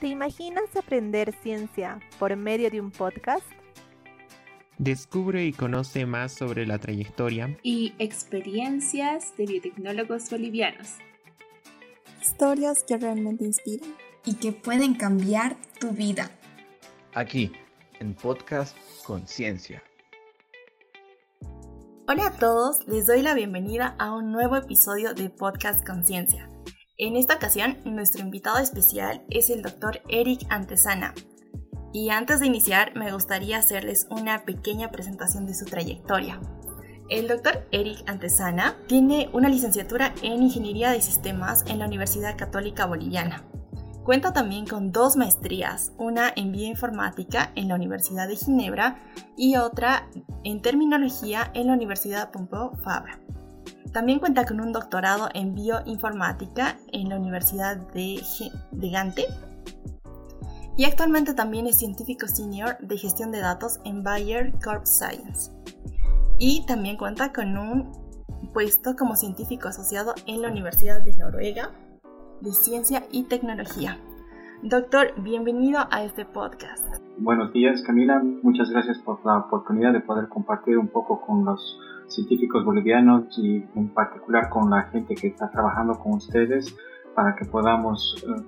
¿Te imaginas aprender ciencia por medio de un podcast? Descubre y conoce más sobre la trayectoria y experiencias de biotecnólogos bolivianos. Historias que realmente inspiran y que pueden cambiar tu vida. Aquí, en Podcast Conciencia. Hola a todos, les doy la bienvenida a un nuevo episodio de Podcast Conciencia. En esta ocasión, nuestro invitado especial es el doctor Eric Antesana. Y antes de iniciar, me gustaría hacerles una pequeña presentación de su trayectoria. El doctor Eric Antesana tiene una licenciatura en Ingeniería de Sistemas en la Universidad Católica Boliviana. Cuenta también con dos maestrías, una en bioinformática en la Universidad de Ginebra y otra en terminología en la Universidad Pompeu Fabra. También cuenta con un doctorado en bioinformática en la Universidad de, Gante. Y actualmente también es científico senior de gestión de datos en Bayer Corp Science. Y también cuenta con un puesto como científico asociado en la Universidad de Noruega de Ciencia y Tecnología. Doctor, bienvenido a este podcast. Buenos días, Camila. Muchas gracias por la oportunidad de poder compartir un poco con los científicos bolivianos y en particular con la gente que está trabajando con ustedes para que podamos, eh,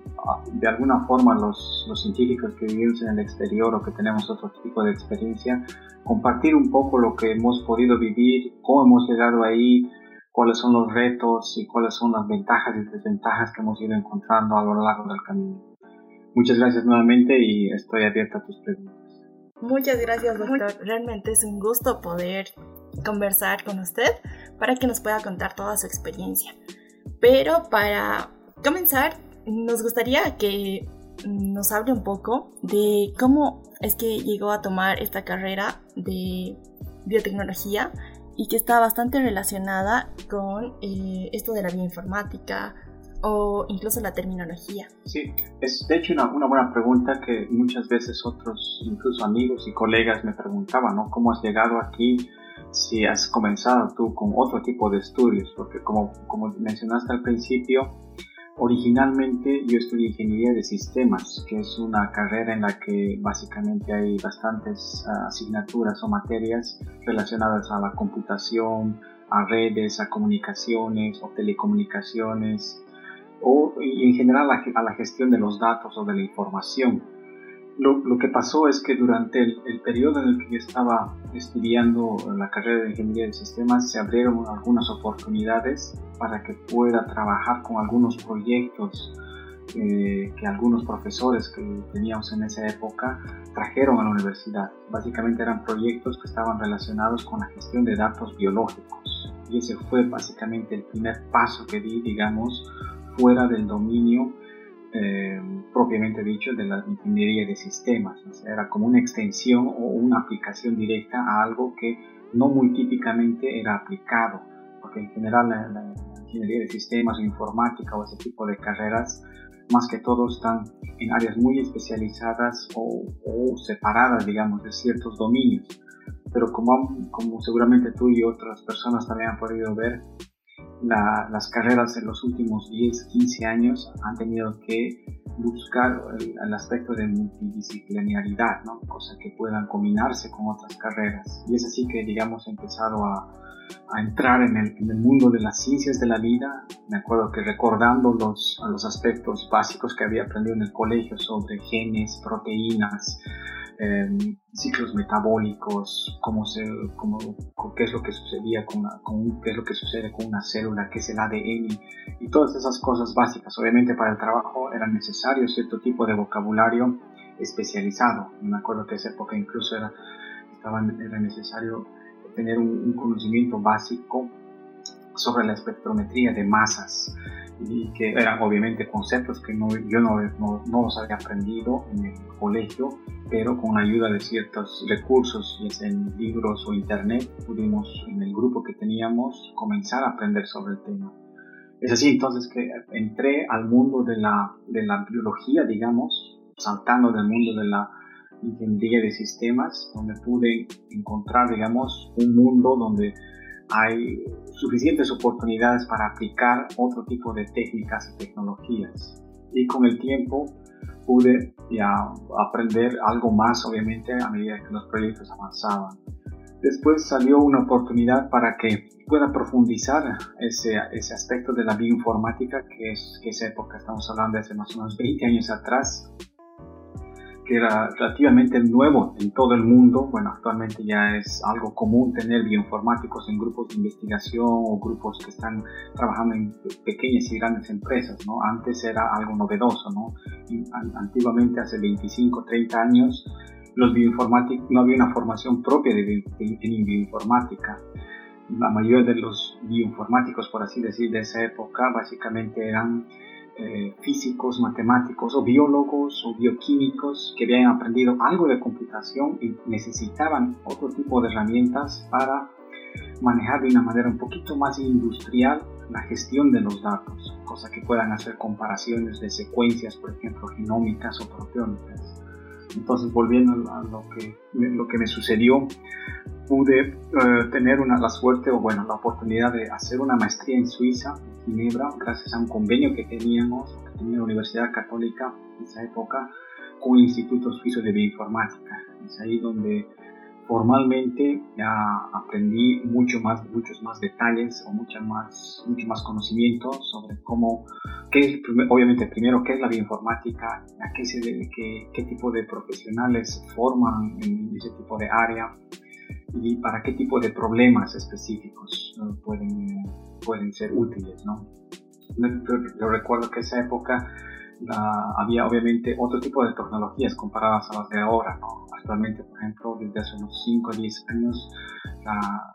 de alguna forma, los, los, científicos que vivimos en el exterior o que tenemos otro tipo de experiencia, compartir un poco lo que hemos podido vivir, cómo hemos llegado ahí, cuáles son los retos y cuáles son las ventajas y desventajas que hemos ido encontrando a lo largo del camino. Muchas gracias nuevamente y estoy abierta a tus preguntas. Muchas gracias, doctor. Realmente es un gusto poder conversar con usted para que nos pueda contar toda su experiencia. Pero para comenzar, nos gustaría que nos hable un poco de cómo es que llegó a tomar esta carrera de biotecnología y que está bastante relacionada con eh, esto de la bioinformática o incluso la terminología. Sí, es de hecho una, una, buena pregunta que muchas veces otros, incluso amigos y colegas me preguntaban, ¿no? ¿Cómo has llegado aquí? Si has comenzado tú con otro tipo de estudios, porque como, como mencionaste al principio, originalmente yo estudié ingeniería de sistemas, que es una carrera en la que básicamente hay bastantes ah, asignaturas o materias relacionadas a la computación, a redes, a comunicaciones o telecomunicaciones, o en general a la gestión de los datos o de la información lo, lo, que pasó es que durante el, el, periodo en el que yo estaba estudiando la carrera de ingeniería de sistemas se abrieron algunas oportunidades para que pueda trabajar con algunos proyectos eh, que algunos profesores que teníamos en esa época trajeron a la universidad. Básicamente eran proyectos que estaban relacionados con la gestión de datos biológicos. Y ese fue básicamente el primer paso que di, digamos, fuera del dominio eh, propiamente dicho de la ingeniería de sistemas. era como una extensión o una aplicación directa a algo que no muy típicamente era aplicado, porque en general la, ingeniería de sistemas o informática o ese tipo de carreras más que todo están en áreas muy especializadas o, separadas, digamos, de ciertos dominios. Pero como, como seguramente tú y otras personas también han podido ver, las carreras en los últimos 10, 15 años han tenido que buscar el, aspecto de multidisciplinaridad, ¿no? cosa que puedan combinarse con otras carreras. Y es así que, digamos, he empezado a, a entrar en el, en el, mundo de las ciencias de la vida. Me acuerdo que recordando los, los aspectos básicos que había aprendido en el colegio sobre genes, proteínas, Ciclos metabólicos, cómo se, cómo, qué es lo que sucedía con, con, qué es lo que sucede con una célula, qué es el ADN y todas esas cosas básicas. Obviamente para el trabajo era necesario cierto tipo de vocabulario especializado. Me acuerdo que esa época incluso era, era necesario tener un, un conocimiento básico sobre la espectrometría de masas y que eran obviamente conceptos que no, yo no, no, los había aprendido en el colegio, pero con la ayuda de ciertos recursos, ya sea en libros o internet, pudimos en el grupo que teníamos comenzar a aprender sobre el tema. Es así entonces que entré al mundo de la, de la biología, digamos, saltando del mundo de la ingeniería de sistemas, donde pude encontrar, digamos, un mundo donde hay suficientes oportunidades para aplicar otro tipo de técnicas y tecnologías. Y con el tiempo pude ya aprender algo más, obviamente, a medida que los proyectos avanzaban. Después salió una oportunidad para que pueda profundizar ese, ese aspecto de la bioinformática, que es que esa época, estamos hablando de hace más o menos 20 años atrás, que era relativamente nuevo en todo el mundo. Bueno, actualmente ya es algo común tener bioinformáticos en grupos de investigación o grupos que están trabajando en pequeñas y grandes empresas, ¿no? Antes era algo novedoso, ¿no? antiguamente, hace 25, 30 años, los bioinformáticos, no había una formación propia de, en bioinformática. La mayoría de los bioinformáticos, por así decir, de esa época, básicamente eran eh, físicos, matemáticos o biólogos o bioquímicos que habían aprendido algo de computación y necesitaban otro tipo de herramientas para manejar de una manera un poquito más industrial la gestión de los datos, cosa que puedan hacer comparaciones de secuencias, por ejemplo, genómicas o proteómicas. Entonces, volviendo a lo que, lo que me sucedió, pude eh, tener una, la suerte o bueno, la oportunidad de hacer una maestría en Suiza, en Ginebra, gracias a un convenio que teníamos, que tenía la Universidad Católica en esa época, con el Instituto Suizo de Bioinformática. Es ahí donde formalmente ya aprendí mucho más, muchos más detalles o mucho más, mucho más conocimiento sobre cómo, qué es, obviamente primero qué es la bioinformática, a qué, se debe, qué, qué tipo de profesionales forman en ese tipo de área, y para qué tipo de problemas específicos pueden, pueden ser útiles. ¿no? Yo, recuerdo que esa época había obviamente otro tipo de tecnologías comparadas a las de ahora. ¿no? Actualmente, por ejemplo, desde hace unos 5 o 10 años,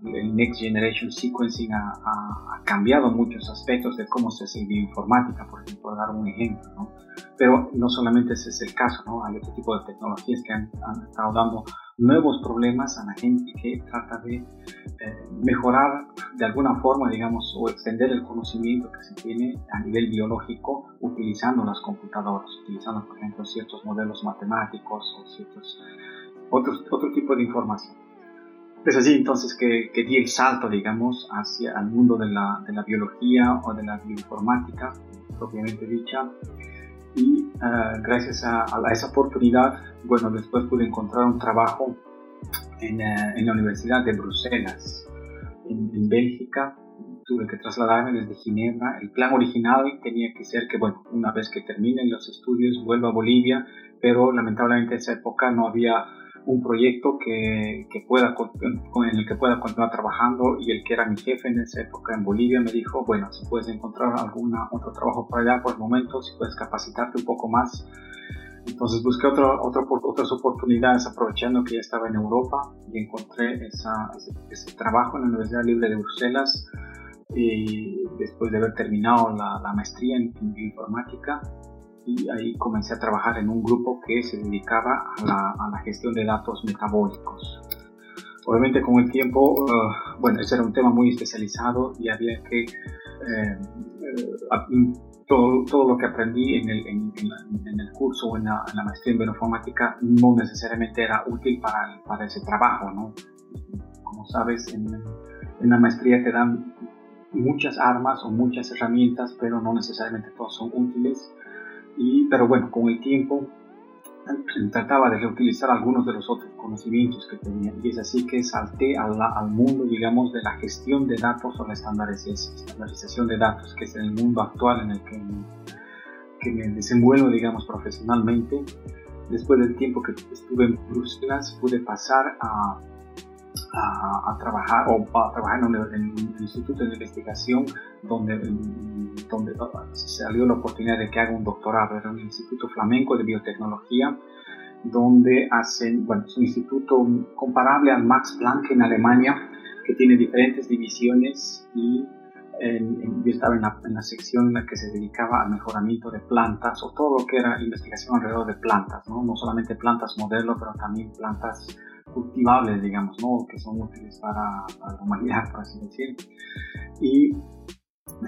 el Next Generation Sequencing ha, cambiado muchos aspectos de cómo se hace bioinformática, por ejemplo, dar un ejemplo. ¿no? Pero no solamente ese es el caso, ¿no? hay otro tipo de tecnologías que han, han estado dando nuevos problemas a la gente que trata de eh, mejorar de alguna forma, digamos, o extender el conocimiento que se tiene a nivel biológico utilizando las computadoras, utilizando, por ejemplo, ciertos modelos matemáticos o ciertos otros, otro tipo de información. Es así entonces que, que di el salto, digamos, hacia el mundo de la, de la biología o de la bioinformática, propiamente dicha, y ah, gracias a, esa oportunidad, bueno, después pude encontrar un trabajo en, eh, en la Universidad de Bruselas, en, en, Bélgica. Tuve que trasladarme desde Ginebra. El plan original tenía que ser que, bueno, una vez que terminen los estudios, vuelva a Bolivia, pero lamentablemente en esa época no había un proyecto que, que pueda, con, el que pueda continuar trabajando y el que era mi jefe en esa época en Bolivia me dijo, bueno, si puedes encontrar algún otro trabajo por allá por el momento, si puedes capacitarte un poco más. Entonces busqué otro, otro, otras oportunidades aprovechando que ya estaba en Europa y encontré ese, trabajo en la Universidad Libre de Bruselas y después de haber terminado la, la maestría en, en bioinformática y ahí comencé a trabajar en un grupo que se dedicaba a la, a la gestión de datos metabólicos. Obviamente con el tiempo, uh, bueno, ese era un tema muy especializado y había que... Eh, eh, todo, todo, lo que aprendí en el, en, en, el curso o en la, la, maestría en bioinformática no necesariamente era útil para, para ese trabajo, ¿no? Como sabes, en, en la maestría te dan muchas armas o muchas herramientas, pero no necesariamente todas son útiles y, pero bueno, con el tiempo trataba de reutilizar algunos de los otros conocimientos que tenía. Y es así que salté al, al mundo digamos de la gestión de datos o la estandarización de datos que es el mundo actual en el que, que me desenvuelvo digamos profesionalmente. Después del tiempo que estuve en Bruselas pude pasar a a, trabajar o a trabajar en un, instituto de investigación donde, donde salió la oportunidad de que haga un doctorado. Era un instituto flamenco de biotecnología donde hacen, bueno, es un instituto comparable al Max Planck en Alemania, que tiene diferentes divisiones y yo estaba en la, en la, sección en la que se dedicaba al mejoramiento de plantas o todo lo que era investigación alrededor de plantas, no, no solamente plantas modelo, pero también plantas cultivables, digamos, ¿no? que son útiles para, la humanidad, por así decir. Y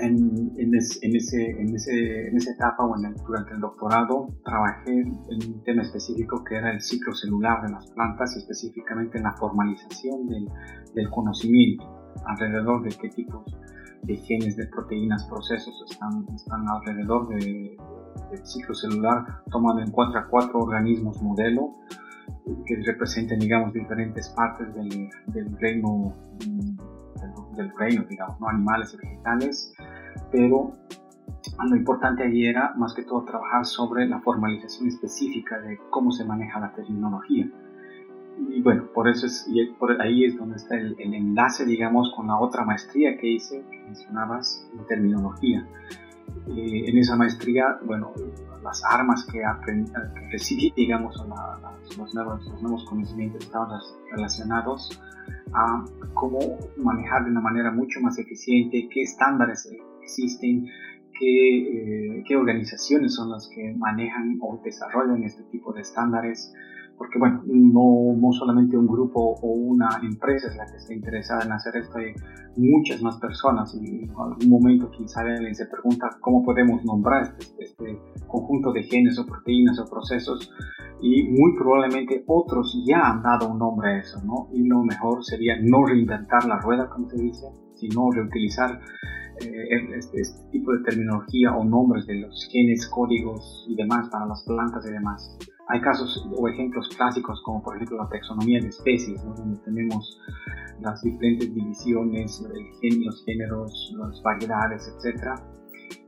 en, en, ese, en, ese, en esa etapa o en el, durante el doctorado trabajé en un tema específico que era el ciclo celular de las plantas específicamente en la formalización del, del conocimiento alrededor de qué tipos de genes, de proteínas, procesos, están, están alrededor de, del ciclo celular, tomando en cuenta cuatro organismos modelo que representan, digamos, diferentes partes del, del reino, mm, del, reino, digamos, ¿no? animales y vegetales, pero lo importante ahí era más que todo trabajar sobre la formalización específica de cómo se maneja la terminología. Y bueno, por eso es, y por ahí es donde está el, enlace, digamos, con la otra maestría que hice, que mencionabas, en terminología. Eh, en esa maestría, bueno, las armas que, que recibí, digamos, los, nuevos, conocimientos estaban relacionados a cómo manejar de una manera mucho más eficiente, qué estándares existen, qué, eh, qué organizaciones son las que manejan o desarrollan este tipo de estándares, porque bueno, no, no solamente un grupo o una empresa es la que está interesada en hacer esto, hay muchas más personas y en algún momento quizá alguien se pregunta cómo podemos nombrar este, este, conjunto de genes o proteínas o procesos y muy probablemente otros ya han dado un nombre a eso, ¿no? Y lo mejor sería no reinventar la rueda, como se dice, sino reutilizar eh, este, este, tipo de terminología o nombres de los genes, códigos y demás para las plantas y demás. Hay casos o ejemplos clásicos como por ejemplo la taxonomía de especies, donde tenemos las diferentes divisiones, los géneros, las variedades, etc.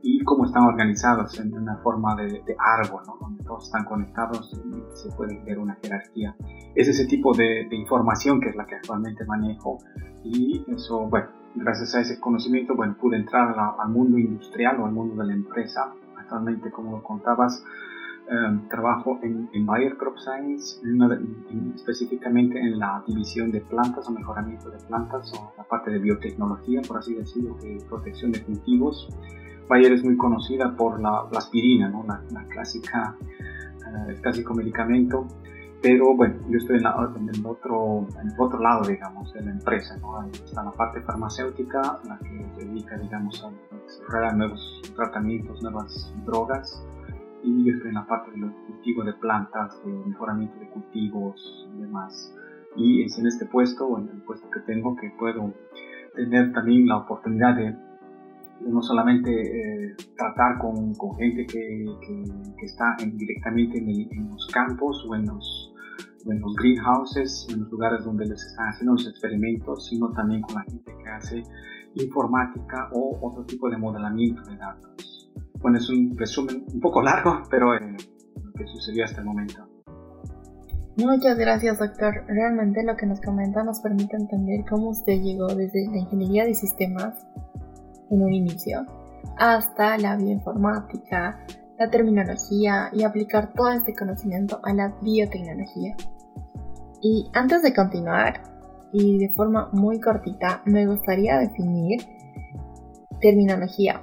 Y cómo están organizados en una forma de, árbol, donde todos están conectados y se puede ver una jerarquía. Es ese tipo de, información que es la que actualmente manejo y eso, bueno, gracias a ese conocimiento, bueno, pude entrar al mundo industrial o al mundo de la empresa. Actualmente, como lo contabas, Em, trabajo en, Bayer Crop Science, específicamente en la división de plantas o mejoramiento de plantas o la parte de biotecnología, por así decirlo, de protección de cultivos. Bayer es muy conocida por la, aspirina, ¿no? la, clásica, eh, el clásico medicamento, pero bueno, yo estoy en, el otro, en el otro lado, digamos, de la empresa. ¿no? está la parte farmacéutica, la que se dedica, digamos, a desarrollar nuevos tratamientos, nuevas drogas y yo estoy en la parte de los cultivos de plantas, de mejoramiento de cultivos y demás. Y es en este puesto, o en el puesto que tengo, que puedo tener también la oportunidad de, no solamente eh, tratar con, con gente que, que, está directamente en, los campos o en los, en los greenhouses, en los lugares donde les están haciendo los experimentos, sino también con la gente que hace informática o otro tipo de modelamiento de datos. Bueno, es un resumen un poco largo, pero eh, lo que sucedió hasta el momento. Muchas gracias, doctor. Realmente lo que nos comenta nos permite entender cómo usted llegó desde la ingeniería de sistemas en un inicio hasta la bioinformática, la terminología y aplicar todo este conocimiento a la biotecnología. Y antes de continuar, y de forma muy cortita, me gustaría definir terminología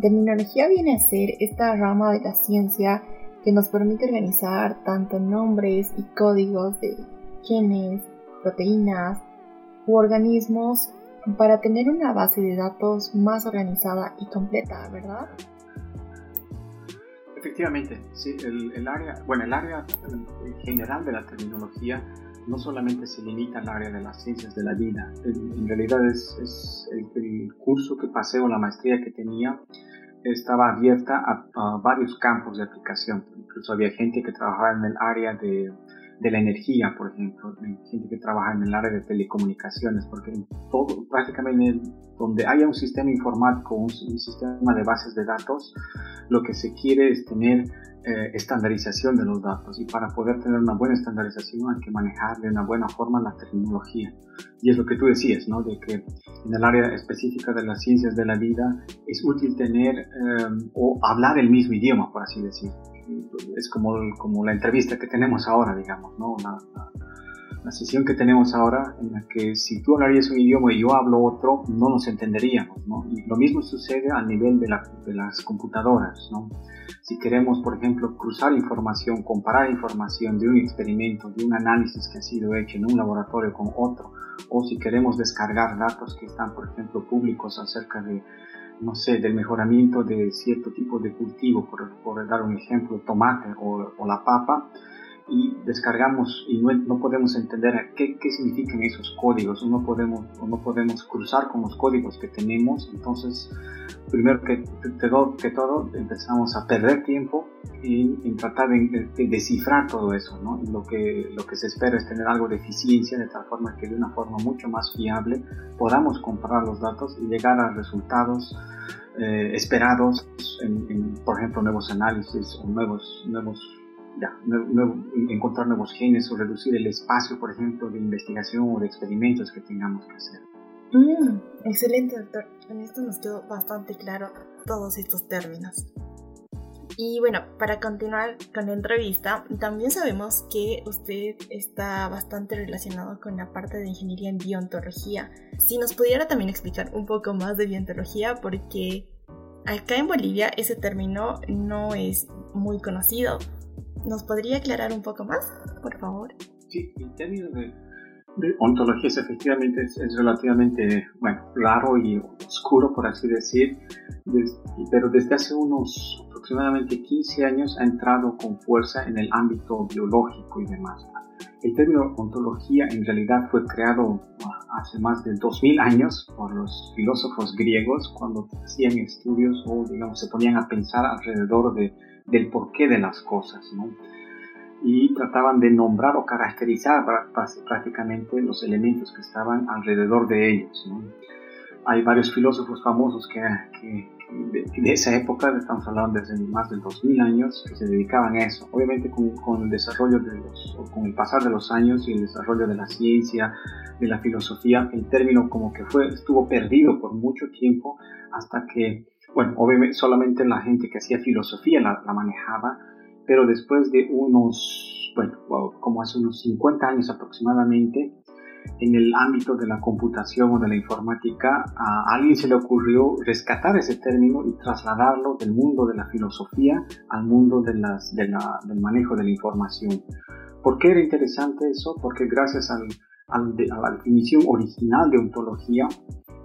Terminología viene a ser esta rama de la ciencia que nos permite organizar tanto nombres y códigos de genes, proteínas u organismos para tener una base de datos más organizada y completa, ¿verdad? Efectivamente, sí, el, área, bueno, el área general de la terminología no solamente se limita al área de las ciencias de la vida, en, realidad es, el, el, curso que pasé o la maestría que tenía estaba abierta a, varios campos de aplicación. Incluso había gente que trabajaba en el área de, de, la energía, por ejemplo, gente que trabaja en el área de telecomunicaciones, porque todo, prácticamente donde haya un sistema informático, un, un sistema de bases de datos, lo que se quiere es tener eh, estandarización de los datos y para poder tener una buena estandarización hay que manejar de una buena forma la tecnología. Y es lo que tú decías, ¿no? De que en el área específica de las ciencias de la vida es útil tener eh, o hablar el mismo idioma, por así decir. Es como, como la entrevista que tenemos ahora, digamos, ¿no? La, la sesión que tenemos ahora en la que si tú hablarías un idioma y yo hablo otro, no nos entenderíamos, ¿no? Y lo mismo sucede al nivel de, de las computadoras, ¿no? Si queremos, por ejemplo, cruzar información, comparar información de un experimento, de un análisis que ha sido hecho en un laboratorio con otro, o si queremos descargar datos que están, por ejemplo, públicos acerca de, no sé, del mejoramiento de cierto tipo de cultivo, por, por dar un ejemplo, tomate o, o la papa, y descargamos y no, podemos entender qué, qué, significan esos códigos, o no, podemos, o no podemos cruzar con los códigos que tenemos, entonces primero que, que todo empezamos a perder tiempo en, en tratar de, descifrar todo eso, ¿no? lo, que, lo que se espera es tener algo de eficiencia de tal forma que de una forma mucho más fiable podamos comparar los datos y llegar a resultados eh, esperados en, por ejemplo, nuevos análisis o nuevos, nuevos ya, encontrar nuevos genes o reducir el espacio, por ejemplo, de investigación o de experimentos que tengamos que hacer. Mm, excelente, doctor. En esto nos quedó bastante claro todos estos términos. Y bueno, para continuar con la entrevista, también sabemos que usted está bastante relacionado con la parte de ingeniería en biontología. Si nos pudiera también explicar un poco más de biontología, porque acá en Bolivia ese término no es muy conocido. ¿Nos podría aclarar un poco más, por favor? Sí, el término de, ontología es efectivamente es, relativamente bueno, raro y oscuro, por así decir, pero desde hace unos aproximadamente 15 años ha entrado con fuerza en el ámbito biológico y demás. El término ontología en realidad fue creado hace más de 2000 años por los filósofos griegos cuando hacían estudios o digamos se ponían a pensar alrededor de del porqué de las cosas, ¿no? Y trataban de nombrar o caracterizar prácticamente los elementos que estaban alrededor de ellos. Hay varios filósofos famosos que, de, esa época, estamos hablando desde más de 2000 años, que se dedicaban a eso. Obviamente con, con el desarrollo de los, con el pasar de los años y el desarrollo de la ciencia, de la filosofía, el término como que fue, estuvo perdido por mucho tiempo hasta que bueno, obviamente solamente la gente que hacía filosofía la, manejaba, pero después de unos, bueno, como hace unos 50 años aproximadamente, en el ámbito de la computación o de la informática, a alguien se le ocurrió rescatar ese término y trasladarlo del mundo de la filosofía al mundo de las, del manejo de la información. ¿Por qué era interesante eso? Porque gracias al, a la definición original de ontología,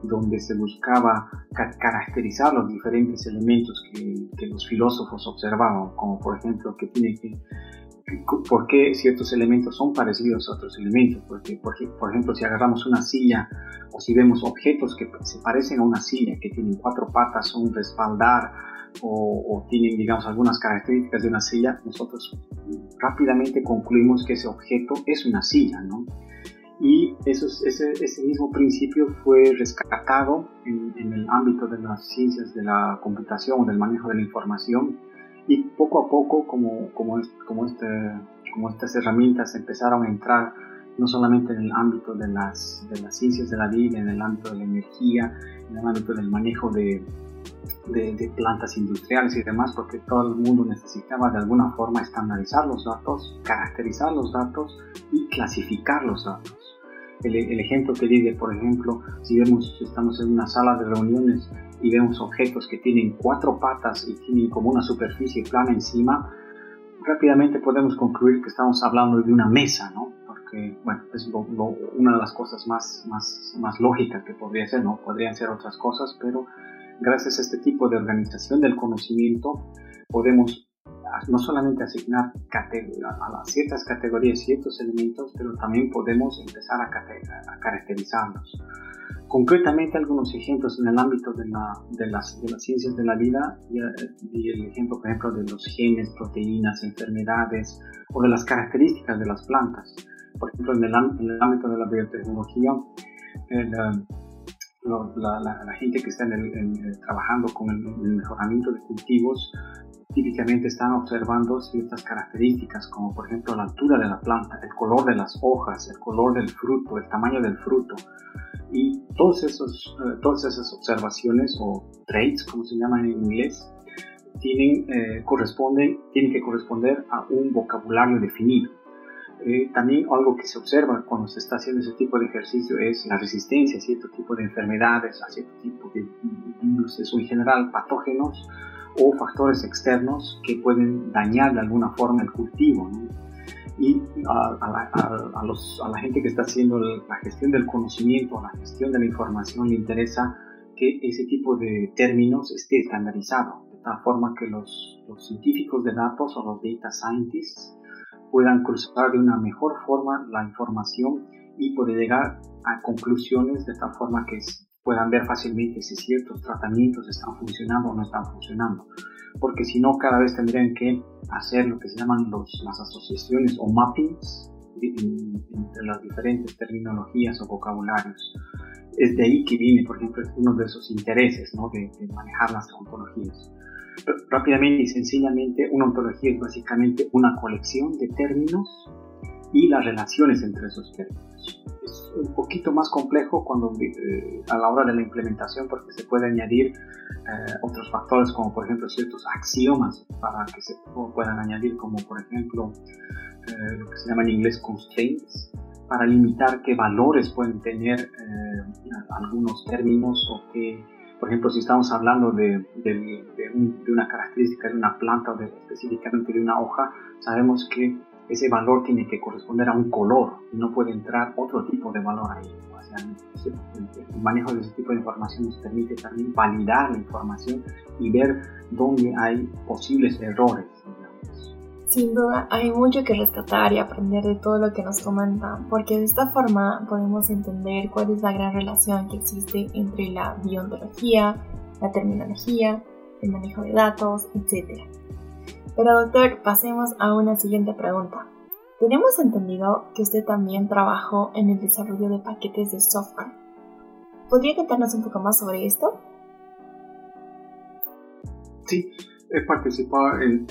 donde se buscaba caracterizar los diferentes elementos que, los filósofos observaban, como por ejemplo que tiene que, por qué ciertos elementos son parecidos a otros elementos, porque por, ejemplo si agarramos una silla o si vemos objetos que se parecen a una silla, que tienen cuatro patas un respaldar o, o tienen digamos algunas características de una silla, nosotros rápidamente concluimos que ese objeto es una silla, ¿no? Y ese, ese, mismo principio fue rescatado en, el ámbito de las ciencias de la computación o del manejo de la información. Y poco a poco como, como, como, este, como estas herramientas empezaron a entrar no solamente en el ámbito de las, de las ciencias de la vida, en el ámbito de la energía, en el ámbito del manejo de, de, de, plantas industriales y demás, porque todo el mundo necesitaba de alguna forma estandarizar los datos, caracterizar los datos y clasificar los datos el, ejemplo que di por ejemplo, si vemos, estamos en una sala de reuniones y vemos objetos que tienen cuatro patas y tienen como una superficie plana encima, rápidamente podemos concluir que estamos hablando de una mesa, ¿no? Porque, bueno, es una de las cosas más, más, más lógicas que podría ser, ¿no? Podrían ser otras cosas, pero gracias a este tipo de organización del conocimiento podemos no solamente asignar a ciertas categorías ciertos elementos, pero también podemos empezar a, caracterizarlos. Concretamente, algunos ejemplos en el ámbito de, las, ciencias de la vida, y, el ejemplo, por ejemplo, de los genes, proteínas, enfermedades o de las características de las plantas. Por ejemplo, en el, ámbito de la biotecnología, la, gente que está trabajando con el, el, mejoramiento de cultivos típicamente están observando ciertas características como por ejemplo la altura de la planta, el color de las hojas, el color del fruto, el tamaño del fruto. Y todos esos, eh, todas esas observaciones o traits, como se llaman en inglés, tienen, eh, corresponden, tienen que corresponder a un vocabulario definido. Eh, también algo que se observa cuando se está haciendo ese tipo de ejercicio es la resistencia a cierto tipo de enfermedades, a cierto tipo de virus o en general patógenos o factores externos que pueden dañar de alguna forma el cultivo. Y a, la, gente que está haciendo la gestión del conocimiento, la gestión de la información, le interesa que ese tipo de términos esté estandarizado, de tal forma que los, científicos de datos o los data scientists puedan cruzar de una mejor forma la información y poder llegar a conclusiones de tal forma que puedan ver fácilmente si ciertos tratamientos están funcionando o no están funcionando. Porque si no, cada vez tendrían que hacer lo que se llaman las asociaciones o mappings entre las diferentes terminologías o vocabularios. Es de ahí que viene, por ejemplo, uno de esos intereses ¿no? de, de manejar las ontologías. Rápidamente y sencillamente, una ontología es básicamente una colección de términos y las relaciones entre esos términos. Es un poquito más complejo cuando eh, a la hora de la implementación porque se puede añadir eh, otros factores como por ejemplo ciertos axiomas para que se puedan añadir como por ejemplo eh, lo que se llama en inglés constraints para limitar qué valores pueden tener algunos términos o qué por ejemplo, si estamos hablando de, de, una característica de una planta o específicamente de una hoja, sabemos que ese valor tiene que corresponder a un color y no puede entrar otro tipo de valor ahí. O sea, el manejo de ese tipo de información nos permite también validar la información y ver dónde hay posibles errores. Sin duda, hay mucho que rescatar y aprender de todo lo que nos comentan, porque de esta forma podemos entender cuál es la gran relación que existe entre la biontología, la terminología, el manejo de datos, etc. Pero doctor, pasemos a una siguiente pregunta. Tenemos entendido que usted también trabajó en el desarrollo de paquetes de software. ¿Podría contarnos un poco más sobre esto? Sí, he participado en,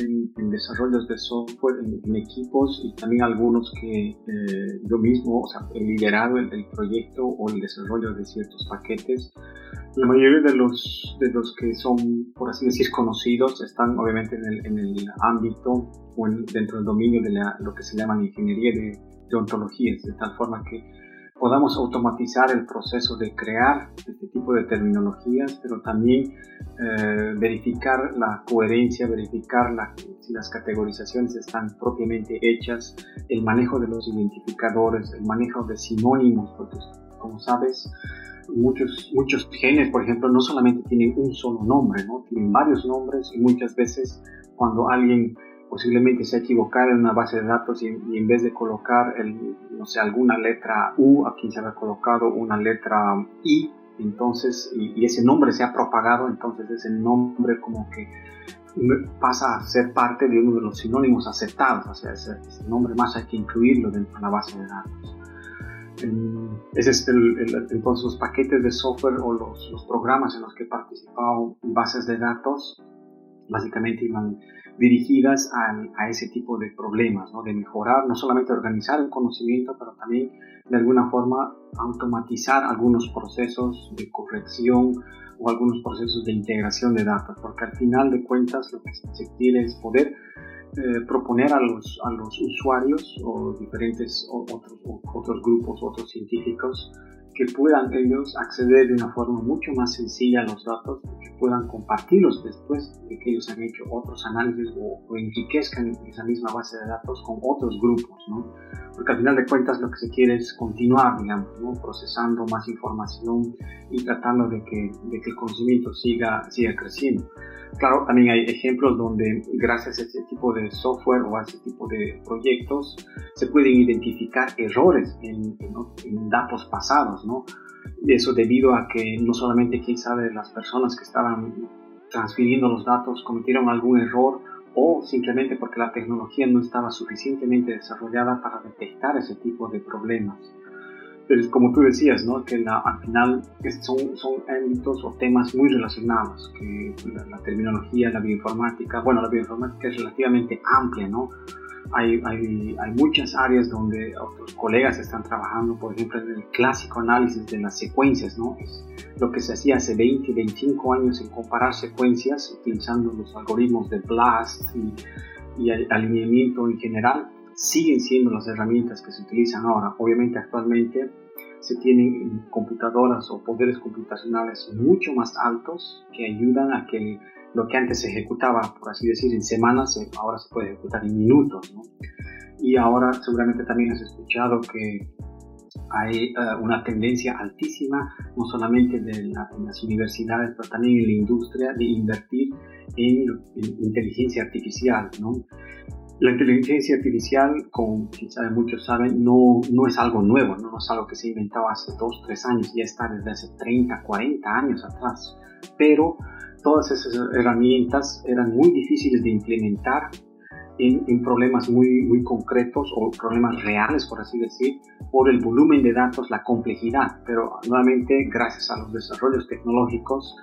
desarrollos de software en, equipos y también algunos que eh, yo mismo o sea, he liderado el, el, proyecto o el desarrollo de ciertos paquetes. La mayoría de los, de los que son, por así decir, conocidos están obviamente en el, en el ámbito o dentro del dominio de la, lo que se llama ingeniería de, de ontologías, de tal forma que podamos automatizar el proceso de crear este tipo de terminologías, pero también eh, verificar la coherencia, verificar si las categorizaciones están propiamente hechas, el manejo de los identificadores, el manejo de sinónimos, porque como sabes, muchos, muchos genes, por ejemplo, no solamente tienen un solo nombre, ¿no? tienen varios nombres y muchas veces cuando alguien posiblemente se ha equivocado en una base de datos y, en vez de colocar el, no sé, alguna letra U, aquí se ha colocado una letra I, entonces, y, ese nombre se ha propagado, entonces ese nombre como que pasa a ser parte de uno de los sinónimos aceptados, o sea, ese, nombre más hay que incluirlo dentro de la base de datos. Ese es el, entonces los paquetes de software o los, los, programas en los que he participado bases de datos básicamente iban dirigidas a, ese tipo de problemas, ¿no? de mejorar, no solamente organizar el conocimiento, pero también de alguna forma automatizar algunos procesos de corrección o algunos procesos de integración de datos, porque al final de cuentas lo que se quiere es poder eh, proponer a los, a los usuarios o diferentes otros, otros grupos, otros científicos, que puedan ellos acceder de una forma mucho más sencilla a los datos, que puedan compartirlos después de que ellos han hecho otros análisis o, enriquezcan esa misma base de datos con otros grupos, ¿no? Porque al final de cuentas lo que se quiere es continuar, digamos, ¿no? procesando más información y tratando de que, de que el conocimiento siga, siga creciendo. Claro, también hay ejemplos donde gracias a este tipo de software o a este tipo de proyectos se pueden identificar errores en, datos pasados, ¿no? Eso debido a que no solamente quién sabe las personas que estaban transfiriendo los datos cometieron algún error o simplemente porque la tecnología no estaba suficientemente desarrollada para detectar ese tipo de problemas. Pero como tú decías, ¿no? que la, al final son, son ámbitos o temas muy relacionados, que la, terminología, la bioinformática, bueno, la bioinformática es relativamente amplia, ¿no? Hay, hay, hay, muchas áreas donde otros colegas están trabajando, por ejemplo, en el clásico análisis de las secuencias, ¿no? Es lo que se hacía hace 20, 25 años en comparar secuencias utilizando los algoritmos de BLAST y, y alineamiento en general siguen siendo las herramientas que se utilizan ahora. Obviamente actualmente se tienen computadoras o poderes computacionales mucho más altos que ayudan a que lo que antes se ejecutaba, por así decir, en semanas, ahora se puede ejecutar en minutos. Y ahora seguramente también has escuchado que hay eh, una tendencia altísima, no solamente de en las universidades, pero también en la industria, de invertir en, en inteligencia artificial. ¿no? La inteligencia artificial, como quizá muchos saben, no, no es algo nuevo, ¿no? es algo que se inventó hace 2, 3 años, ya está desde hace 30, 40 años atrás. Pero todas esas herramientas eran muy difíciles de implementar en, problemas muy, muy concretos o problemas reales, por así decir, por el volumen de datos, la complejidad. Pero nuevamente, gracias a los desarrollos tecnológicos,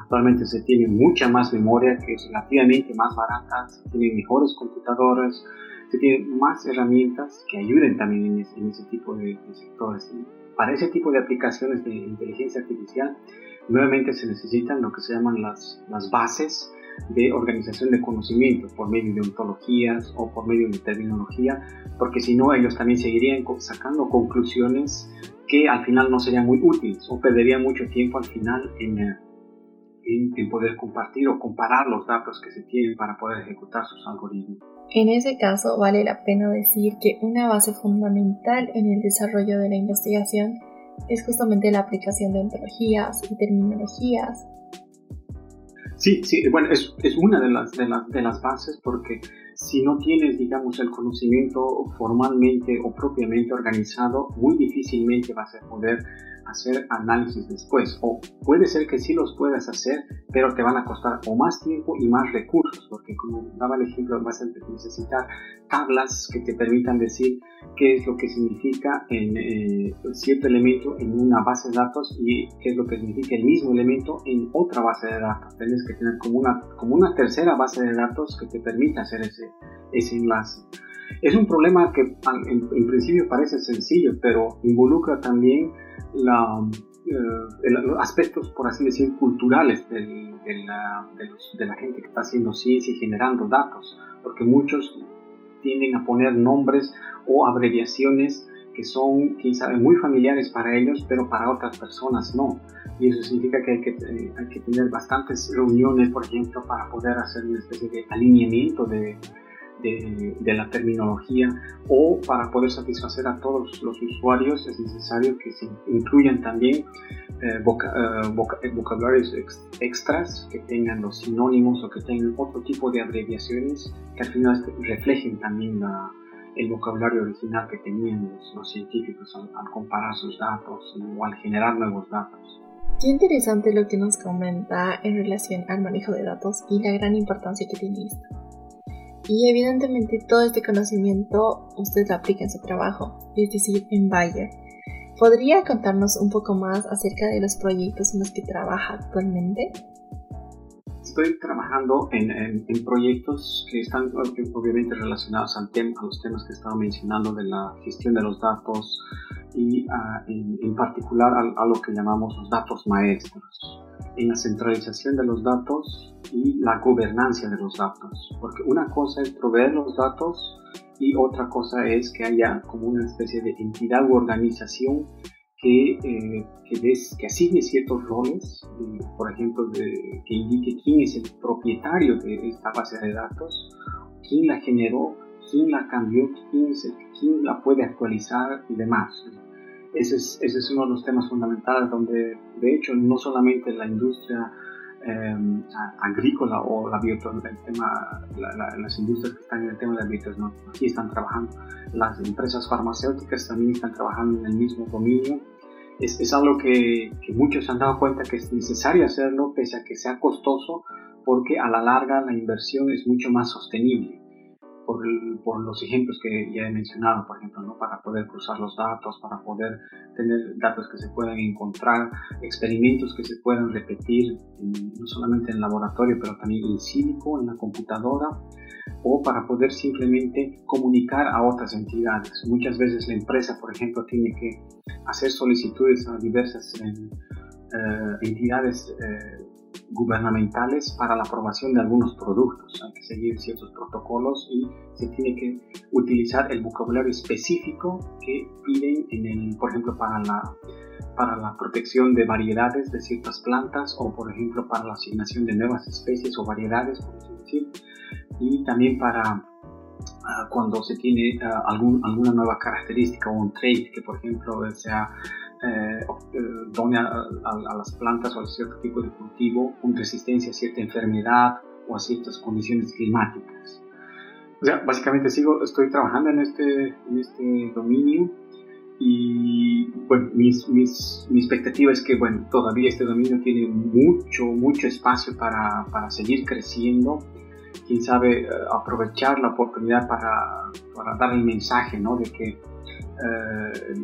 actualmente se tiene mucha más memoria que es relativamente más barata, se tienen mejores computadoras, se tienen más herramientas que ayuden también en ese, tipo de, de sectores. Para ese tipo de aplicaciones de inteligencia artificial, nuevamente se necesitan lo que se llaman las, las bases de organización de conocimiento por medio de ontologías o por medio de terminología, porque si no ellos también seguirían sacando conclusiones que al final no serían muy útiles o perderían mucho tiempo al final en, eh, en, en poder compartir o comparar los datos que se tienen para poder ejecutar sus algoritmos. En ese caso vale la pena decir que una base fundamental en el desarrollo de la investigación es justamente la aplicación de ontologías y terminologías. Sí, sí, bueno, es, es una de las, de, las, de las bases porque si no tienes, digamos, el conocimiento formalmente o propiamente organizado, muy difícilmente vas a poder hacer análisis después. O puede ser que sí los puedas hacer, pero te van a costar o más tiempo y más recursos, porque como daba el ejemplo, vas a necesitar tablas que te permitan decir qué es lo que significa en eh, cierto elemento en una base de datos y qué es lo que significa el mismo elemento en otra base de datos. Tienes que tener como una, como una tercera base de datos que te permita hacer ese, ese enlace. Es un problema que en, principio parece sencillo, pero involucra también la, eh, los aspectos, por así decir, culturales de, la, de, la, gente que está haciendo ciencia y generando datos, porque muchos tienden a poner nombres o abreviaciones que son, sabe, muy familiares para ellos, pero para otras personas no. Y eso significa que hay que, eh, hay que tener bastantes reuniones, por ejemplo, para poder hacer una especie de alineamiento de, de, la terminología o para poder satisfacer a todos los usuarios es necesario que se incluyan también eh, eh, vocabularios extras que tengan los sinónimos o que tengan otro tipo de abreviaciones que al final reflejen también el vocabulario original que tenían los, científicos al, al, comparar sus datos o al generar nuevos datos. Qué interesante lo que nos comenta en relación al manejo de datos y la gran importancia que tiene esto. Y evidentemente todo este conocimiento usted lo aplica en su trabajo, es decir, en Bayer. ¿Podría contarnos un poco más acerca de los proyectos en los que trabaja actualmente? Estoy trabajando en, en, proyectos que están obviamente relacionados al tema, a los temas que estaba mencionando de la gestión de los datos y uh, en, en, particular a, a lo que llamamos los datos maestros en la centralización de los datos y la gobernancia de los datos. Porque una cosa es proveer los datos y otra cosa es que haya como una especie de entidad u organización que, eh, que, asigne ciertos roles, por ejemplo, de, que indique quién es el propietario de esta base de datos, quién la generó, quién la cambió, quién, quién la puede actualizar y demás. Ese es, uno de los temas fundamentales donde, de hecho, no solamente la industria em, agrícola o la biotecnología, las industrias que están en el tema de la biotecnología están trabajando, las empresas farmacéuticas también están trabajando en el mismo dominio. Es, es algo que, que, muchos se han dado cuenta que es necesario hacerlo, pese a que sea costoso, porque a la larga la inversión es mucho más sostenible por, los ejemplos que ya he mencionado, por ejemplo, ¿no? para poder cruzar los datos, para poder tener datos que se puedan encontrar, experimentos que se puedan repetir no solamente en laboratorio, pero también in silico, en la computadora, o para poder simplemente comunicar a otras entidades. Muchas veces la empresa, por ejemplo, tiene que hacer solicitudes a diversas eh, eh, entidades eh, gubernamentales para la aprobación de algunos productos. Hay que seguir ciertos protocolos y se tiene que utilizar el vocabulario específico que piden, en el, por ejemplo, para la, para la protección de variedades de ciertas plantas o, por ejemplo, para la asignación de nuevas especies o variedades, por así decir, y también para ah, cuando se tiene ah, algún, alguna nueva característica o un trait que, por ejemplo, sea eh, eh a, las plantas o a cierto tipo de cultivo una resistencia a cierta enfermedad o a ciertas condiciones climáticas. O sea, básicamente sigo, estoy trabajando en este, en este dominio y bueno, mis, mis, mi expectativa es que bueno, todavía este dominio tiene mucho, mucho espacio para, para seguir creciendo. Quién sabe eh, aprovechar la oportunidad para, para, dar el mensaje ¿no? de que eh,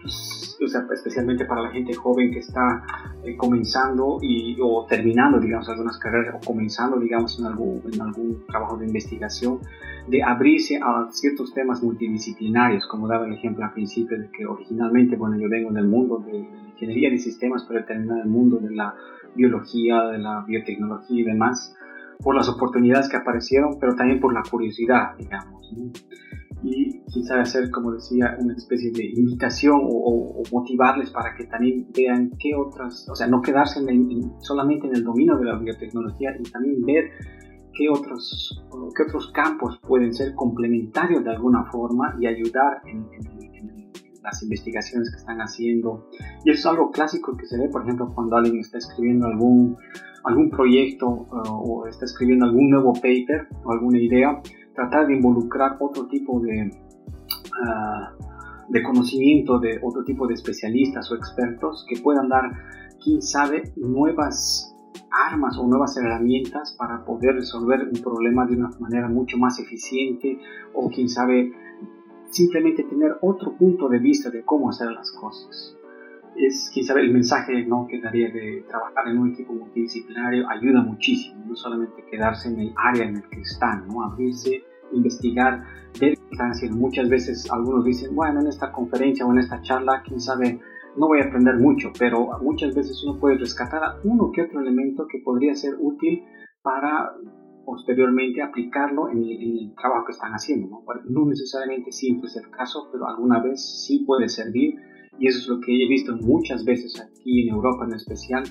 pues, o sea, especialmente para la gente joven que está eh, comenzando y, o terminando, digamos, algunas carreras o comenzando, digamos, en algún, en algún trabajo de investigación, de abrirse a ciertos temas multidisciplinarios, como daba el ejemplo al principio de que originalmente, bueno, yo vengo del mundo de ingeniería de sistemas, pero he terminado el mundo de la biología, de la biotecnología y demás, por las oportunidades que aparecieron, pero también por la curiosidad, digamos. ¿no? Y quizá hacer, como decía, una especie de invitación o, motivarles para que también vean qué otras, o sea, no quedarse solamente en el dominio de la biotecnología y también ver qué otros, qué otros campos pueden ser complementarios de alguna forma y ayudar en, las investigaciones que están haciendo. Y eso es algo clásico que se ve, por ejemplo, cuando alguien está escribiendo algún, algún proyecto uh, o está escribiendo algún nuevo paper o alguna idea tratar de involucrar otro tipo de, ah, de conocimiento de otro tipo de especialistas o expertos que puedan dar, quién sabe, nuevas armas o nuevas herramientas para poder resolver un problema de una manera mucho más eficiente o quién sabe simplemente tener otro punto de vista de cómo hacer las cosas. Es, quién sabe, el mensaje ¿no? que daría de trabajar en un equipo multidisciplinario ayuda muchísimo, no solamente quedarse en el área en el que están, ¿no? abrirse investigar, ver qué están haciendo. Muchas veces algunos dicen, bueno, en esta conferencia o en esta charla, quién sabe, no voy a aprender mucho, pero muchas veces uno puede rescatar uno que otro elemento que podría ser útil para posteriormente aplicarlo en el, trabajo que están haciendo. ¿no? no necesariamente siempre es el caso, pero alguna vez sí puede servir y eso es lo que he visto muchas veces aquí en Europa en especial,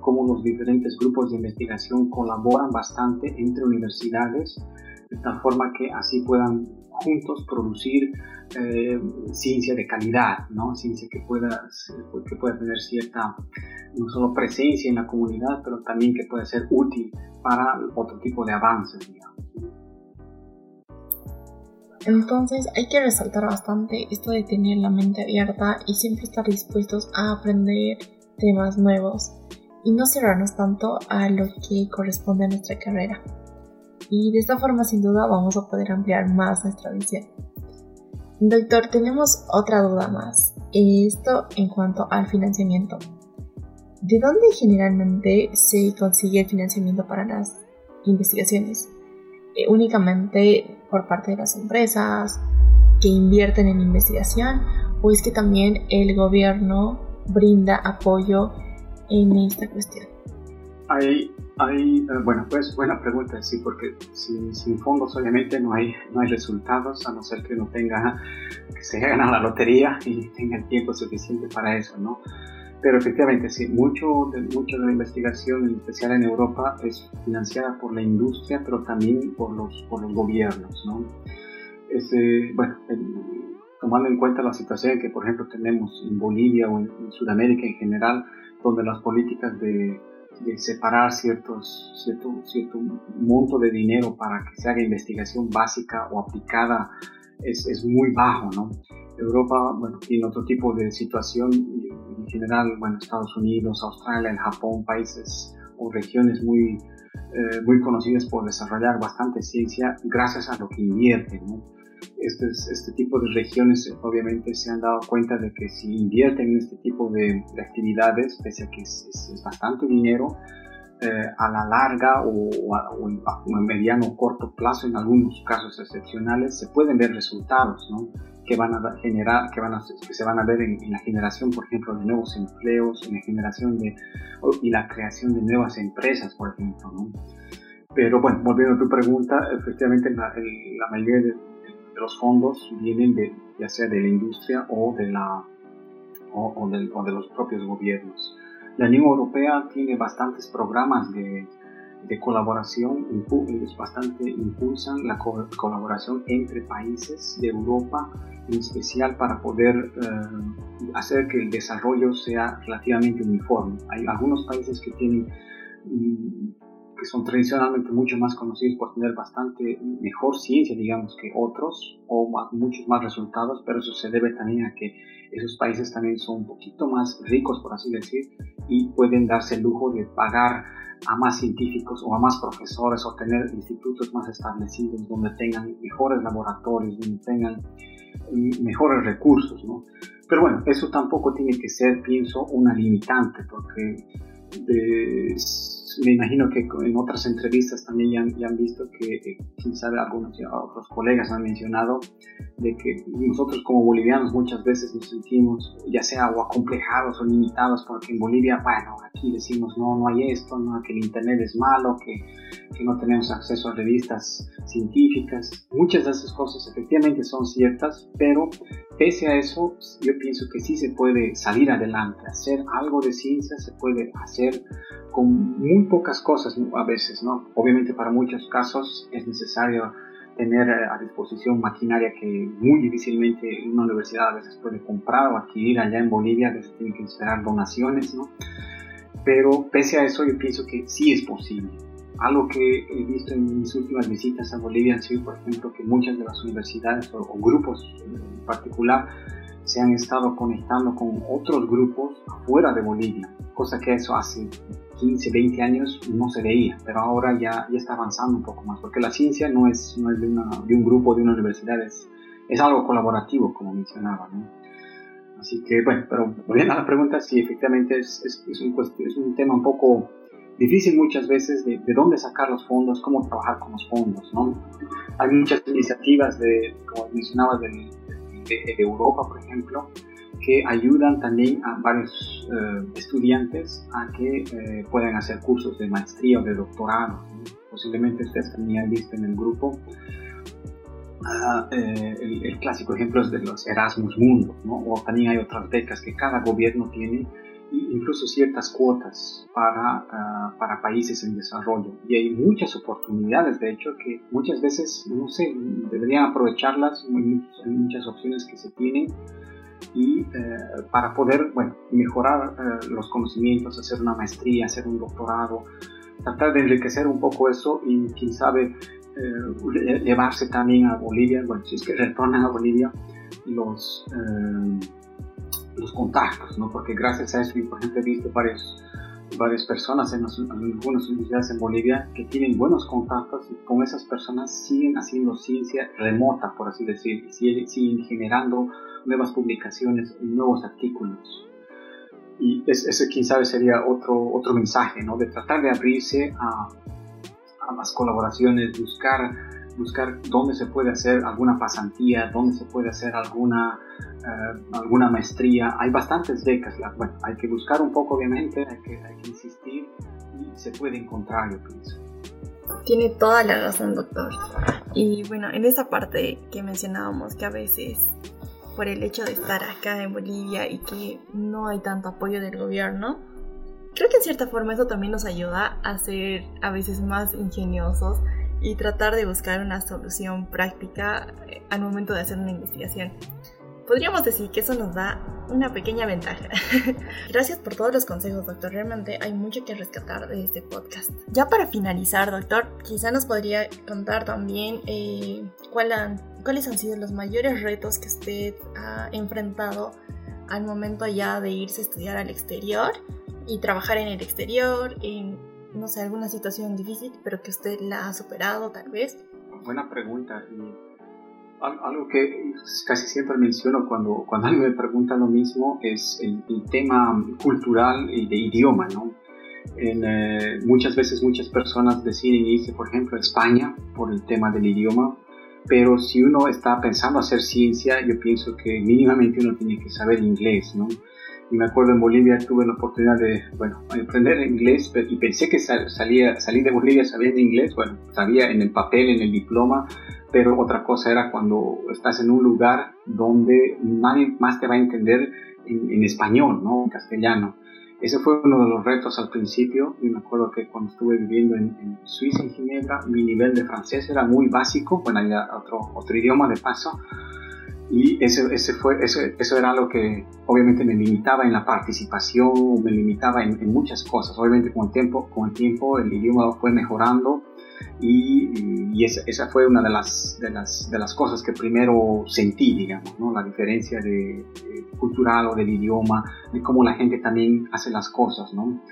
cómo los diferentes grupos de investigación colaboran bastante entre universidades de tal forma que así puedan juntos producir eh, ciencia de calidad, ¿no? ciencia que pueda, que pueda tener cierta, no solo presencia en la comunidad, pero también que pueda ser útil para otro tipo de avances, digamos. Entonces hay que resaltar bastante esto de tener la mente abierta y siempre estar dispuestos a aprender temas nuevos y no cerrarnos tanto a lo que corresponde a nuestra carrera y de esta forma sin duda vamos a poder ampliar más nuestra visión. Doctor, tenemos otra duda más. Esto en cuanto al financiamiento. ¿De dónde generalmente se consigue el financiamiento para las investigaciones? Eh, ¿Únicamente por parte de las empresas que invierten en investigación o es que también el gobierno brinda apoyo en esta cuestión? Hay hay, eh, bueno, pues buena pregunta, sí, porque sin, sin, fondos obviamente no hay, no hay resultados, a no ser que uno tenga, que se gana la lotería y tenga el tiempo suficiente para eso, ¿no? Pero efectivamente, sí, mucho de, mucho de la investigación, en especial en Europa, es financiada por la industria, pero también por los, por los gobiernos, ¿no? Ese, bueno, tomando en cuenta la situación que, por ejemplo, tenemos en Bolivia o en Sudamérica en general, donde las políticas de de separar ciertos, cierto, cierto monto de dinero para que se haga investigación básica o aplicada es, es muy bajo, ¿no? Europa, bueno, tiene otro tipo de situación, en general, bueno, Estados Unidos, Australia, el Japón, países o regiones muy, eh, muy conocidas por desarrollar bastante ciencia gracias a lo que invierten, ¿no? Este, este tipo de regiones obviamente se han dado cuenta de que si invierten en este tipo de, actividades, pese a que es, bastante dinero, eh, a la larga o, a, en mediano o corto plazo, en algunos casos excepcionales, se pueden ver resultados ¿no? que van a generar, que, van a, que se van a ver en, la generación, por ejemplo, de nuevos empleos, en la generación de, y la creación de nuevas empresas, por ejemplo. ¿no? Pero bueno, volviendo a tu pregunta, efectivamente la, la mayoría de los fondos vienen de, ya sea de la industria o de, la, o, de, los propios gobiernos. La Unión Europea tiene bastantes programas de, de colaboración, ellos bastante impulsan la colaboración entre países de Europa, en especial para poder eh, hacer que el desarrollo sea relativamente uniforme. Hay algunos países que tienen mm, que son tradicionalmente mucho más conocidos por tener bastante mejor ciencia, digamos, que otros, o muchos más resultados, pero eso se debe también a que esos países también son un poquito más ricos, por así decir, y pueden darse el lujo de pagar a más científicos o a más profesores o tener institutos más establecidos donde tengan mejores laboratorios, donde tengan mm, mejores recursos, ¿no? Pero bueno, eso tampoco tiene que ser, pienso, una limitante, porque de, me imagino que en otras entrevistas también ya, han visto que, eh, sabe, algunos otros colegas han mencionado de que nosotros como bolivianos muchas veces nos sentimos ya sea o acomplejados o limitados porque en Bolivia, bueno, aquí decimos no, no hay esto, no, que el internet es malo, que, que no tenemos acceso a revistas científicas. Muchas de esas cosas efectivamente son ciertas, pero pese a eso, yo pienso que sí se puede salir adelante, hacer algo de ciencia, se puede hacer con muy pocas cosas a veces, ¿no? Obviamente para muchos casos es necesario tener a disposición maquinaria que muy difícilmente una universidad a veces puede comprar o adquirir allá en Bolivia, a veces tiene que esperar donaciones, ¿no? Pero pese a eso yo pienso que sí es posible. Algo que he visto en mis últimas visitas a Bolivia ha sido, por ejemplo, que muchas de las universidades o, o grupos en particular se han estado conectando con otros grupos fuera de Bolivia, cosa que eso hace 15, 20 años no se veía, pero ahora ya, ya está avanzando un poco más, porque la ciencia no es, no es de, de, un grupo, de una universidad, es, es algo colaborativo, como mencionaba. ¿no? Así que, bueno, pero volviendo a la pregunta, sí, efectivamente es, es, es, un, es un tema un poco difícil muchas veces de, de, dónde sacar los fondos, cómo trabajar con los fondos. ¿no? Hay muchas iniciativas, de, como mencionaba, de, de Europa, por ejemplo, que ayudan también a varios eh, estudiantes a que eh, puedan hacer cursos de maestría o de doctorado. Posiblemente ustedes también han visto en el grupo uh, el, el, clásico ejemplo es de los Erasmus Mundo, ¿no? o también hay otras becas que cada gobierno tiene incluso ciertas cuotas para, uh, para países en desarrollo. Y hay muchas oportunidades, de hecho, que muchas veces, no sé, deberían aprovecharlas, hay muchas opciones que se tienen y eh, para poder bueno, mejorar eh, los conocimientos, hacer una maestría, hacer un doctorado, tratar de enriquecer un poco eso y quién sabe eh, llevarse también a Bolivia, bueno, si es que retornan a Bolivia, los, los contactos, ¿no? porque gracias a eso, por he visto varios, varias personas en, en algunas universidades en Bolivia que tienen buenos contactos y con esas personas siguen haciendo ciencia remota, por así decir, y siguen, generando nuevas publicaciones, nuevos artículos. Y ese, sabe, sería otro, otro mensaje, ¿no? De tratar de abrirse a, a más colaboraciones, buscar, buscar dónde se puede hacer alguna pasantía, dónde se puede hacer alguna, uh, alguna maestría. Hay bastantes becas, la, bueno, hay que buscar un poco, obviamente, hay que, hay que insistir y se puede encontrar, yo pienso. Tiene toda la razón, doctor. Y bueno, en esa parte que mencionábamos, que a veces por el hecho de estar acá en Bolivia y que no hay tanto apoyo del gobierno, creo que en cierta forma eso también nos ayuda a ser a veces más ingeniosos y tratar de buscar una solución práctica eh, al momento de hacer una investigación. Podríamos decir que eso nos da una pequeña ventaja. Gracias por todos los consejos, doctor. Realmente hay mucho que rescatar de este podcast. Ya para finalizar, doctor, quizá nos podría contar también eh, cuál han ¿Cuáles han sido los mayores retos que usted ha enfrentado al momento ya de irse a estudiar al exterior y trabajar en el exterior, en, no sé, alguna situación difícil, pero que usted la ha superado tal vez? Buena pregunta. Algo que casi siempre menciono cuando, cuando alguien me pregunta lo mismo es el, tema cultural y de idioma, ¿no? En, eh, muchas veces muchas personas deciden irse, por ejemplo, a España por el tema del idioma, pero si uno está pensando hacer ciencia, yo pienso que mínimamente uno tiene que saber inglés, ¿no? Y me acuerdo en Bolivia tuve la oportunidad de, bueno, aprender inglés y pensé que salía, salí de Bolivia sabiendo inglés, bueno, sabía en el papel, en el diploma, pero otra cosa era cuando estás en un lugar donde nadie más te va a entender en, en español, ¿no? En castellano. Ese fue uno de los retos al principio y me acuerdo que cuando estuve viviendo en, Suiza, en Ginebra, mi nivel de francés era muy básico, bueno, había otro, otro idioma de paso, Y ese, ese fue, eso, eso era lo que obviamente me limitaba en la participación, me limitaba en, en, muchas cosas. Obviamente con el tiempo, con el, tiempo el idioma fue mejorando y, y esa, esa, fue una de las, de, las, de las cosas que primero sentí, digamos, ¿no? la diferencia de, de, cultural o del idioma, de cómo la gente también hace las cosas. ¿no?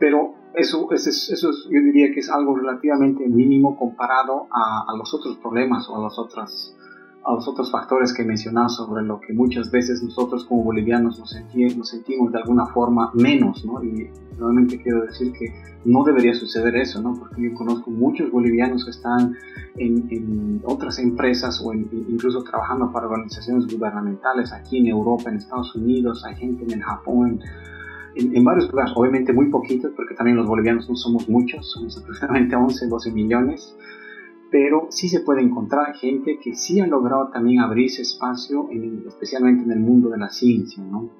Pero eso, eso, eso yo diría que es algo relativamente mínimo comparado a, a los otros problemas o a las otras a los otros factores que he mencionado sobre lo que muchas veces nosotros como bolivianos nos, sentimos, nos sentimos de alguna forma menos, ¿no? Y nuevamente quiero decir que no debería suceder eso, ¿no? Porque yo conozco muchos bolivianos que están en, en otras empresas o en, incluso trabajando para organizaciones gubernamentales aquí en Europa, en Estados Unidos, hay gente en Japón, en, en, varios lugares, obviamente muy poquitos, porque también los bolivianos no somos muchos, somos aproximadamente 11, 12 millones, pero sí se puede encontrar gente que sí ha logrado también abrirse espacio, en, especialmente en el mundo de la ciencia, ¿no?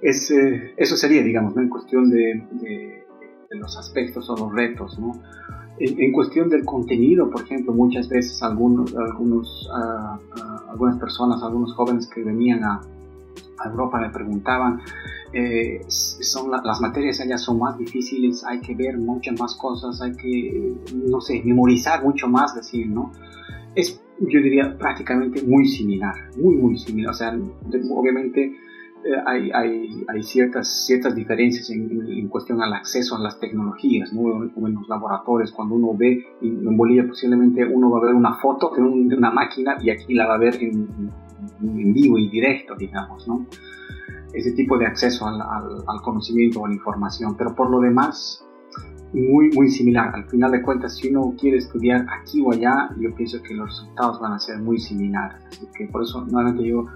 Es, eh, eso sería, digamos, ¿no? en cuestión de, de, de, los aspectos o los retos, ¿no? En, en, cuestión del contenido, por ejemplo, muchas veces algunos, algunos, uh, uh, algunas personas, algunos jóvenes que venían a, a Europa me preguntaban, eh, son la, las materias allá son más difíciles, hay que ver muchas más cosas, hay que, no sé, memorizar mucho más, decir, ¿no? Es, yo diría, prácticamente muy similar, muy, muy similar. O sea, obviamente hay, hay, hay, ciertas, ciertas diferencias en, en, en, cuestión al acceso a las tecnologías, ¿no? en los laboratorios, cuando uno ve, en Bolivia posiblemente uno va a ver una foto de, un, de una máquina y aquí la va a ver en, en vivo y directo, digamos, ¿no? Ese tipo de acceso al, al, al, conocimiento o a la información, pero por lo demás, muy, muy similar. Al final de cuentas, si uno quiere estudiar aquí o allá, yo pienso que los resultados van a ser muy similares. Así que por eso, nuevamente, yo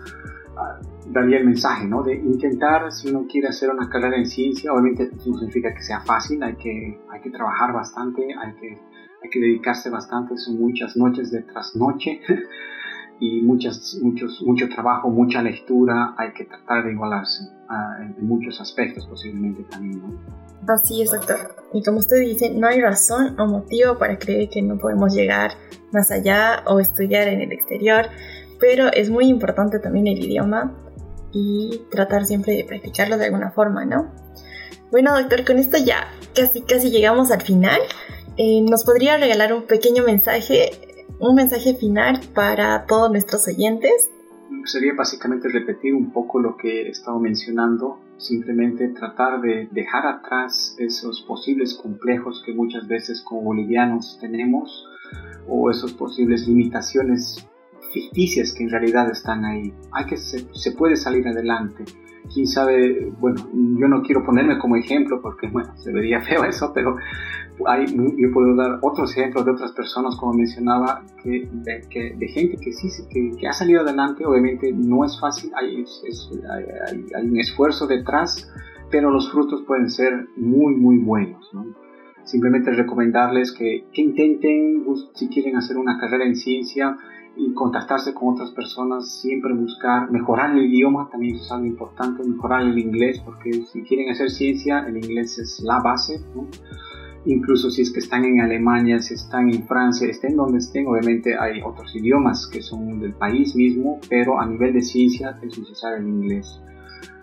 daría el mensaje, ¿no? De intentar, si uno quiere hacer una carrera en ciencia, obviamente no significa que sea fácil, hay que, hay que trabajar bastante, hay que, hay que dedicarse bastante, son muchas noches de trasnoche. y muchas, muchos, mucho trabajo, mucha lectura, hay que tratar de igualarse uh, en, en, muchos aspectos posiblemente también. ¿no? Así es, doctor. Y como usted dice, no hay razón o motivo para creer que no podemos llegar más allá o estudiar en el exterior, pero es muy importante también el idioma y tratar siempre de practicarlo de alguna forma, ¿no? Bueno, doctor, con esto ya casi, casi llegamos al final. Eh, ¿Nos podría regalar un pequeño mensaje un mensaje final para todos nuestros oyentes. Sería básicamente repetir un poco lo que he estado mencionando, simplemente tratar de dejar atrás esos posibles complejos que muchas veces como bolivianos tenemos o esas posibles limitaciones ficticias que en realidad están ahí. Hay que se, se puede salir adelante quién sabe, bueno, yo no quiero ponerme como ejemplo porque, bueno, se vería feo eso, pero hay, yo puedo dar otros ejemplos de otras personas, como mencionaba, que, de, que, de gente que sí, que, que, ha salido adelante, obviamente no es fácil, hay, es, hay, hay, un esfuerzo detrás, pero los frutos pueden ser muy, muy buenos, ¿no? Simplemente recomendarles que, que intenten, si quieren hacer una carrera en ciencia, y contactarse con otras personas, siempre buscar mejorar el idioma, también es algo importante, mejorar el inglés, porque si quieren hacer ciencia, el inglés es la base, ¿no? incluso si es que están en Alemania, si están en Francia, estén donde estén, obviamente hay otros idiomas que son del país mismo, pero a nivel de ciencia es necesario el inglés.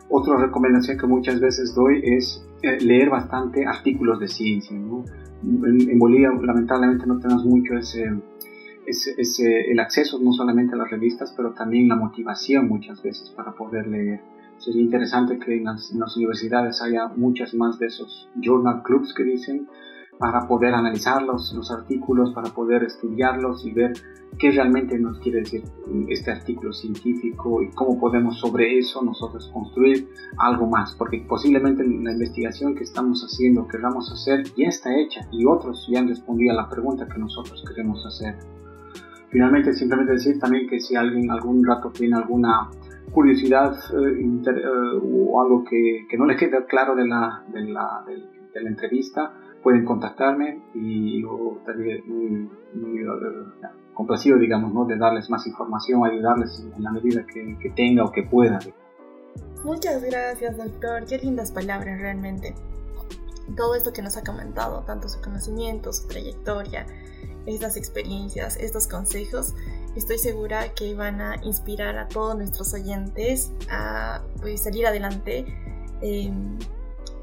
Otra recomendación que muchas veces doy es eh, leer bastante artículos de ciencia. ¿no? En, en Bolivia lamentablemente no tenemos mucho ese es, el acceso no solamente a las revistas, pero también la motivación muchas veces para poder leer. Sería interesante que en las, en las, universidades haya muchas más de esos journal clubs que dicen para poder analizar los, los artículos, para poder estudiarlos y ver qué realmente nos quiere decir este artículo científico y cómo podemos sobre eso nosotros construir algo más, porque posiblemente la investigación que estamos haciendo, queramos hacer, ya está hecha y otros ya han respondido a la pregunta que nosotros queremos hacer. Finalmente, simplemente decir también que si alguien algún rato tiene alguna curiosidad eh, inter, eh, o algo que, que, no le queda claro de la, de la, de, de la entrevista, pueden contactarme y yo estaría muy, muy uh, complacido, digamos, ¿no? de darles más información, ayudarles en la medida que, que tenga o que pueda. Muchas gracias, doctor. Qué lindas palabras realmente. Todo esto que nos ha comentado, tanto su conocimiento, su trayectoria, estas experiencias, estos consejos, estoy segura que van a inspirar a todos nuestros oyentes a pues, salir adelante em,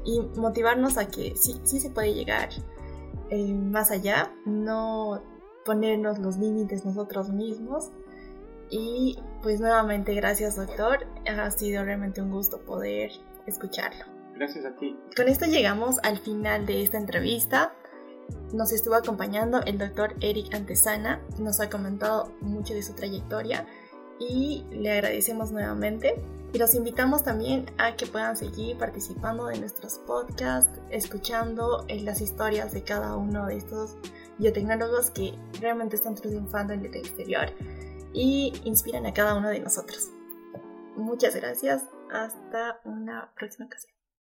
y motivarnos a que sí, sí se puede llegar em, más allá, no ponernos los límites nosotros mismos. Y pues nuevamente gracias doctor, ha sido realmente un gusto poder escucharlo. Gracias a ti. Con esto llegamos al final de esta entrevista. Nos estuvo acompañando el doctor Eric Antesana, nos ha comentado mucho de su trayectoria y le agradecemos nuevamente. Y los invitamos también a que puedan seguir participando de nuestros podcasts, escuchando eh, las historias de cada uno de estos biotecnólogos que realmente están triunfando en el exterior y inspiran a cada uno de nosotros. Muchas gracias. Hasta una próxima ocasión.